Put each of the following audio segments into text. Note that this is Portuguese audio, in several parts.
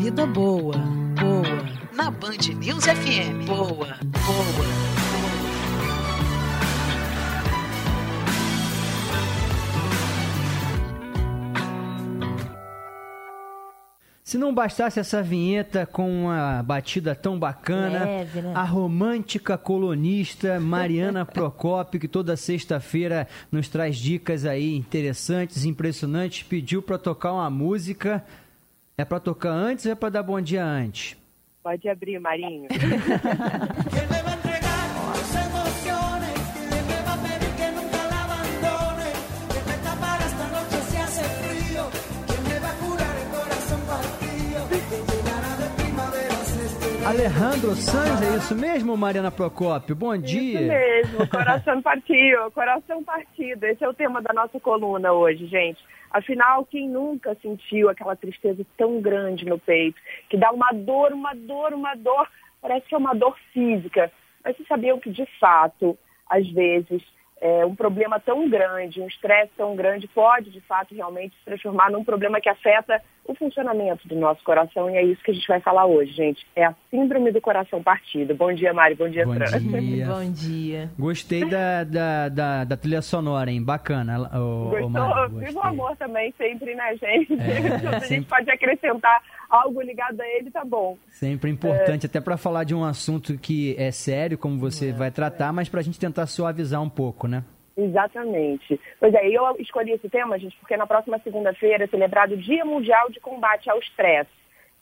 vida boa, boa. Na Band News FM. Boa, boa. Se não bastasse essa vinheta com uma batida tão bacana, Leve, né? a romântica colunista Mariana Procópio, que toda sexta-feira nos traz dicas aí interessantes, impressionantes, pediu para tocar uma música. É para tocar antes ou é para dar bom dia antes? Pode abrir, Marinho. Alejandro Sanz, é isso mesmo, Mariana Procópio? Bom dia. Isso mesmo, coração partido, coração partido. Esse é o tema da nossa coluna hoje, gente. Afinal, quem nunca sentiu aquela tristeza tão grande no peito, que dá uma dor, uma dor, uma dor, parece que é uma dor física. Mas vocês sabiam que, de fato, às vezes, é, um problema tão grande, um estresse tão grande, pode, de fato, realmente se transformar num problema que afeta o funcionamento do nosso coração. E é isso que a gente vai falar hoje, gente. É a síndrome do coração partido. Bom dia, Mari. Bom dia, Bom Fran. dia. Bom dia. Gostei da, da, da, da trilha sonora, hein? Bacana. ô, Gostou? Mari, Viva o amor também, sempre, né, gente? É, Se a gente sempre. pode acrescentar algo ligado a ele, tá bom. Sempre importante, até para falar de um assunto que é sério, como você vai tratar, mas para a gente tentar suavizar um pouco, né? Exatamente. Pois é, eu escolhi esse tema, gente, porque na próxima segunda-feira é celebrado o Dia Mundial de Combate ao Estresse.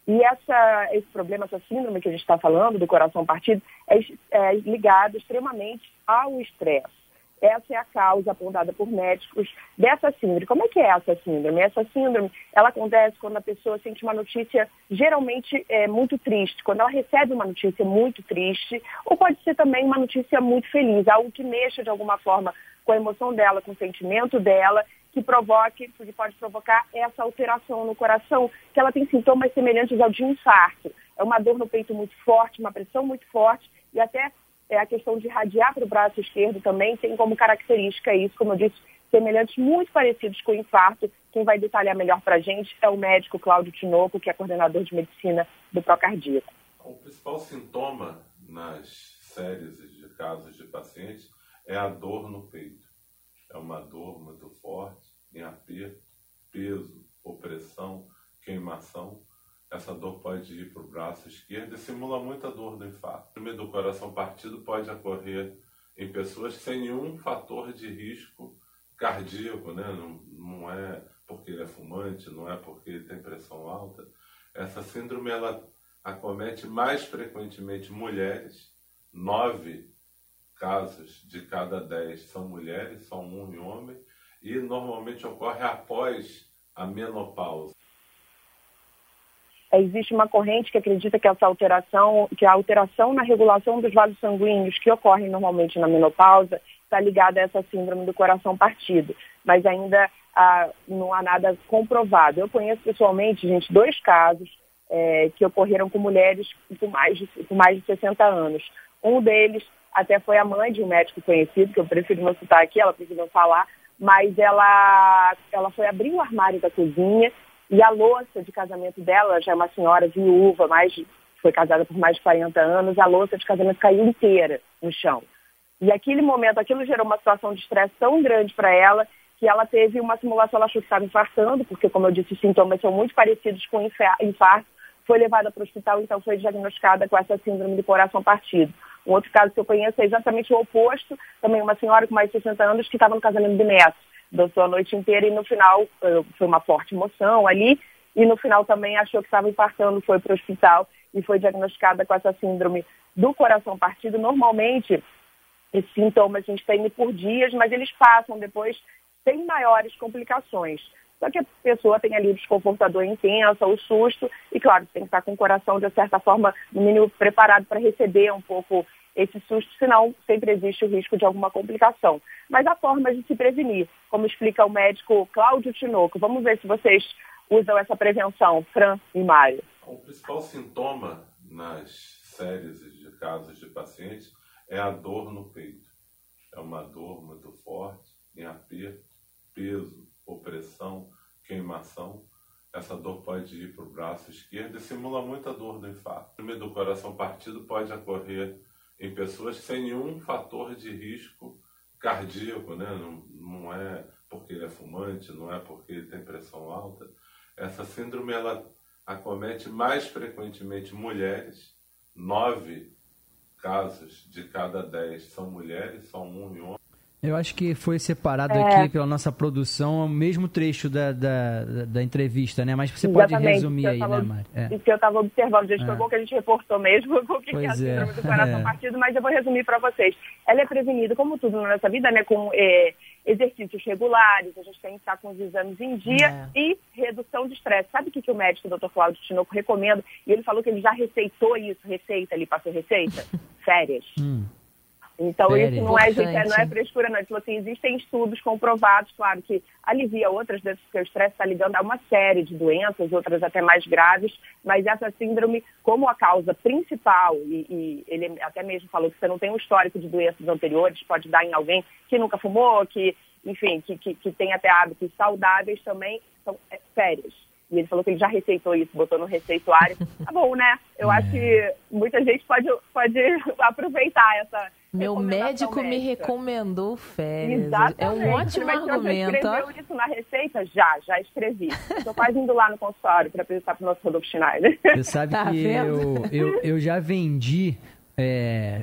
E essa, esse problema, essa síndrome que a gente está falando, do coração partido, é, é ligado extremamente ao estresse. Essa é a causa apontada por médicos dessa síndrome. Como é que é essa síndrome? Essa síndrome, ela acontece quando a pessoa sente uma notícia geralmente é, muito triste, quando ela recebe uma notícia muito triste, ou pode ser também uma notícia muito feliz, algo que mexa de alguma forma com a emoção dela, com o sentimento dela, que provoque, que pode provocar essa alteração no coração, que ela tem sintomas semelhantes ao de infarto. É uma dor no peito muito forte, uma pressão muito forte e até é, a questão de irradiar para o braço esquerdo também tem como característica isso, como eu disse, semelhantes muito parecidos com o infarto. Quem vai detalhar melhor para a gente é o médico Cláudio Tinoco, que é coordenador de medicina do Procardíaco. O principal sintoma nas séries de casos de pacientes é a dor no peito. É uma dor muito forte, em aperto, peso, opressão, queimação. Essa dor pode ir para o braço esquerdo e simula muita dor do infarto. O síndrome do coração partido pode ocorrer em pessoas sem nenhum fator de risco cardíaco, né? não, não é porque ele é fumante, não é porque ele tem pressão alta. Essa síndrome ela acomete mais frequentemente mulheres, nove casos de cada dez são mulheres, só um em homem, e normalmente ocorre após a menopausa. Existe uma corrente que acredita que essa alteração, que a alteração na regulação dos vasos sanguíneos que ocorrem normalmente na menopausa está ligada a essa síndrome do coração partido, mas ainda ah, não há nada comprovado. Eu conheço pessoalmente, gente, dois casos é, que ocorreram com mulheres com mais, de, com mais de 60 anos. Um deles até foi a mãe de um médico conhecido, que eu prefiro não citar aqui, ela não falar, mas ela, ela foi abrir o armário da cozinha e a louça de casamento dela, já é uma senhora viúva, mais, de- foi casada por mais de 40 anos, a louça de casamento caiu inteira no chão. E aquele momento, aquilo gerou uma situação de estresse tão grande para ela que ela teve uma simulação, ela achou que estava infartando, porque, como eu disse, os sintomas são muito parecidos com infa- infarto. Foi levada para o hospital, então foi diagnosticada com essa síndrome do coração partido. Um outro caso que eu conheço é exatamente o oposto, também uma senhora com mais de 60 anos que estava no casamento do neto. Dançou a noite inteira e no final eh, foi uma forte emoção ali, e no final também achou que estava infartando, foi para o hospital e foi diagnosticada com essa síndrome do coração partido. Normalmente, esses sintomas a gente tem por dias, mas eles passam depois sem maiores complicações. Só que a pessoa tem ali o desconfortador intensa, o susto, e claro, tem que estar com o coração, de certa forma, no mínimo preparado para receber um pouco esse susto, senão sempre existe o risco de alguma complicação. Mas há formas de se prevenir, como explica o médico Cláudio Tinoco. Vamos ver se vocês usam essa prevenção, Fran e Mário. O principal sintoma nas séries de casos de pacientes é a dor no peito. É uma dor muito forte, em aperto, peso, opressão, queimação. essa dor pode ir para o braço esquerdo e simula muita dor do infarto. O do coração partido pode ocorrer em pessoas sem nenhum fator de risco cardíaco, né? não, não é porque ele é fumante, não é porque ele tem pressão alta. Essa síndrome ela acomete mais frequentemente mulheres, nove casos de cada dez são mulheres, são um e um eu acho que foi separado É. aqui pela nossa produção o mesmo trecho da, da, da- entrevista, né? Mas você pode Exatamente, resumir isso aí, né, tava- Mari? É. Isso que eu estava observando, gente, É. foi bom que a gente reportou mesmo o que que é a é, síndrome do coração é. partido, mas eu vou resumir para vocês. Ela é prevenida, como tudo na nossa vida, né, com é, exercícios regulares, a gente tem que estar com os exames em dia e redução de estresse. Sabe o que, que o médico, o Dr. Cláudio Tinoco, recomenda? E ele falou que ele já receitou isso, receita, ele passou receita? Férias. Hum. Então, isso não é, gente, não é frescura, não. Ele falou assim, existem estudos comprovados, claro, que alivia outras vezes, porque o estresse está ligando a uma série de doenças, outras até mais graves, mas essa síndrome, como a causa principal, e, e ele até mesmo falou que você não tem um histórico de doenças anteriores, pode dar em alguém que nunca fumou, que, enfim, que, que, que tem até hábitos saudáveis também, são é, férias. E ele falou que ele já receitou isso, botou no receituário. Tá bom, né? Eu acho que muita gente pode, pode aproveitar essa. Meu médico me médica. recomendou férias. Exatamente. É um ótimo Mas você argumento. ó. escreveu isso na receita? Já, já escrevi. Estou quase indo lá no consultório para apresentar para o nosso Rodolfo Schneider. Você sabe Tá que eu, eu, eu já vendi é,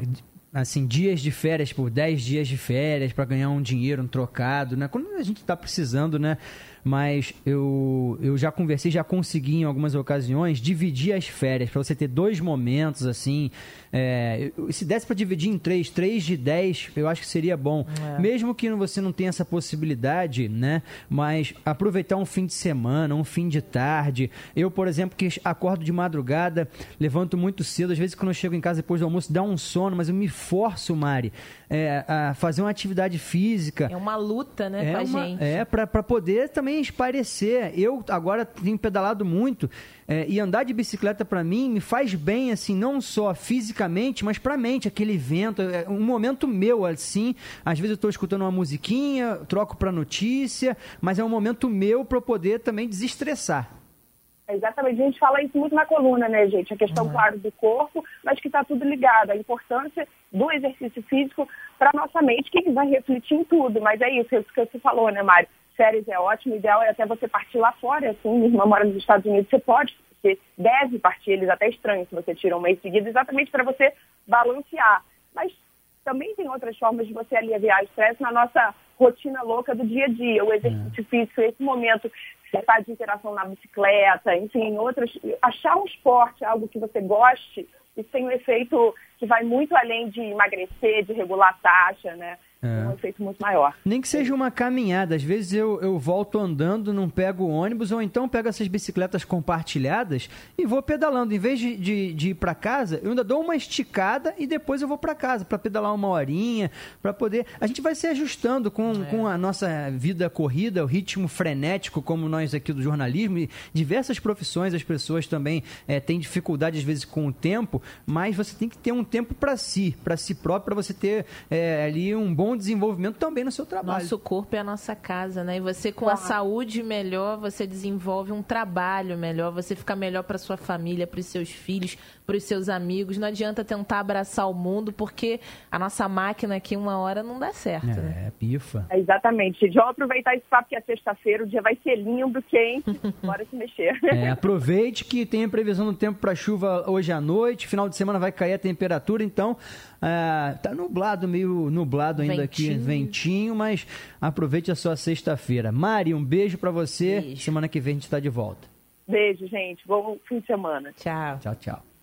assim, dias de férias por 10 dias de férias para ganhar um dinheiro, um trocado, né? Quando a gente tá precisando, né? Mas eu, eu já conversei, já consegui em algumas ocasiões dividir as férias para você ter dois momentos assim. é, se desse para dividir em três, três de 10, eu acho que seria bom. Mesmo que você não tenha essa possibilidade, né? Mas aproveitar um fim de semana, um fim de tarde. Eu, por exemplo, que acordo de madrugada, levanto muito cedo. Às vezes, quando eu chego em casa depois do almoço, dá um sono, mas eu me forço, Mari, é, a fazer uma atividade física. É uma luta, né, com a uma- gente. é pra pra poder também esparecer. Eu agora tenho pedalado muito é, e andar de bicicleta pra mim me faz bem, assim, não só fisicamente, mas pra mente. Aquele vento, é um momento meu, assim. Às vezes eu tô escutando uma musiquinha, troco pra notícia, mas é um momento meu pra eu poder também desestressar. Exatamente, a gente fala isso muito na coluna, né, gente? A questão, claro, do corpo, mas que está tudo ligado. A importância do exercício físico para nossa mente, que vai refletir em tudo. Mas é isso, isso que você falou, né, Mário? Férias é ótimo, o ideal é até você partir lá fora, assim, minha irmã mora nos Estados Unidos, você pode, você deve partir, eles até estranham se você tira um mês seguido, exatamente para você balancear. Mas também tem outras formas de você aliviar o estresse na nossa rotina louca do dia a dia. O exercício físico, esse momento faz de interação na bicicleta, enfim, outras. Achar um esporte, algo que você goste, isso tem um efeito que vai muito além de emagrecer, de regular a taxa, né? É. Um efeito muito maior. Nem que seja uma caminhada. Às vezes eu, eu volto andando, não pego o ônibus, ou então pego essas bicicletas compartilhadas e vou pedalando. Em vez de, de, de ir para casa, eu ainda dou uma esticada e depois eu vou para casa para pedalar uma horinha, para poder. A gente vai se ajustando com, com a nossa vida corrida, o ritmo frenético, como nós aqui do jornalismo. E diversas profissões as pessoas também eh, têm dificuldade às vezes com o tempo, mas você tem que ter um tempo para si, para si próprio, para você ter eh, ali um bom desenvolvimento também no seu trabalho. Nosso corpo é a nossa casa, né? E você com a saúde melhor, você desenvolve um trabalho melhor, você fica melhor para sua família, para os seus filhos, para os seus amigos. Não adianta tentar abraçar o mundo, porque a nossa máquina aqui uma hora não dá certo, né? É, pifa. É, exatamente, gente. Vamos aproveitar esse papo que é sexta-feira, o dia vai ser lindo, quente, bora se mexer. É, aproveite que tem a previsão do tempo para chuva hoje à noite, final de semana vai cair a temperatura, então ah, tá nublado, meio nublado ainda aqui, Ventinho. ventinho, mas aproveite a sua sexta-feira. Mari, um beijo para você. Beijo. Semana que vem a gente está de volta. Beijo, gente. Bom fim de semana. Tchau. Tchau, tchau.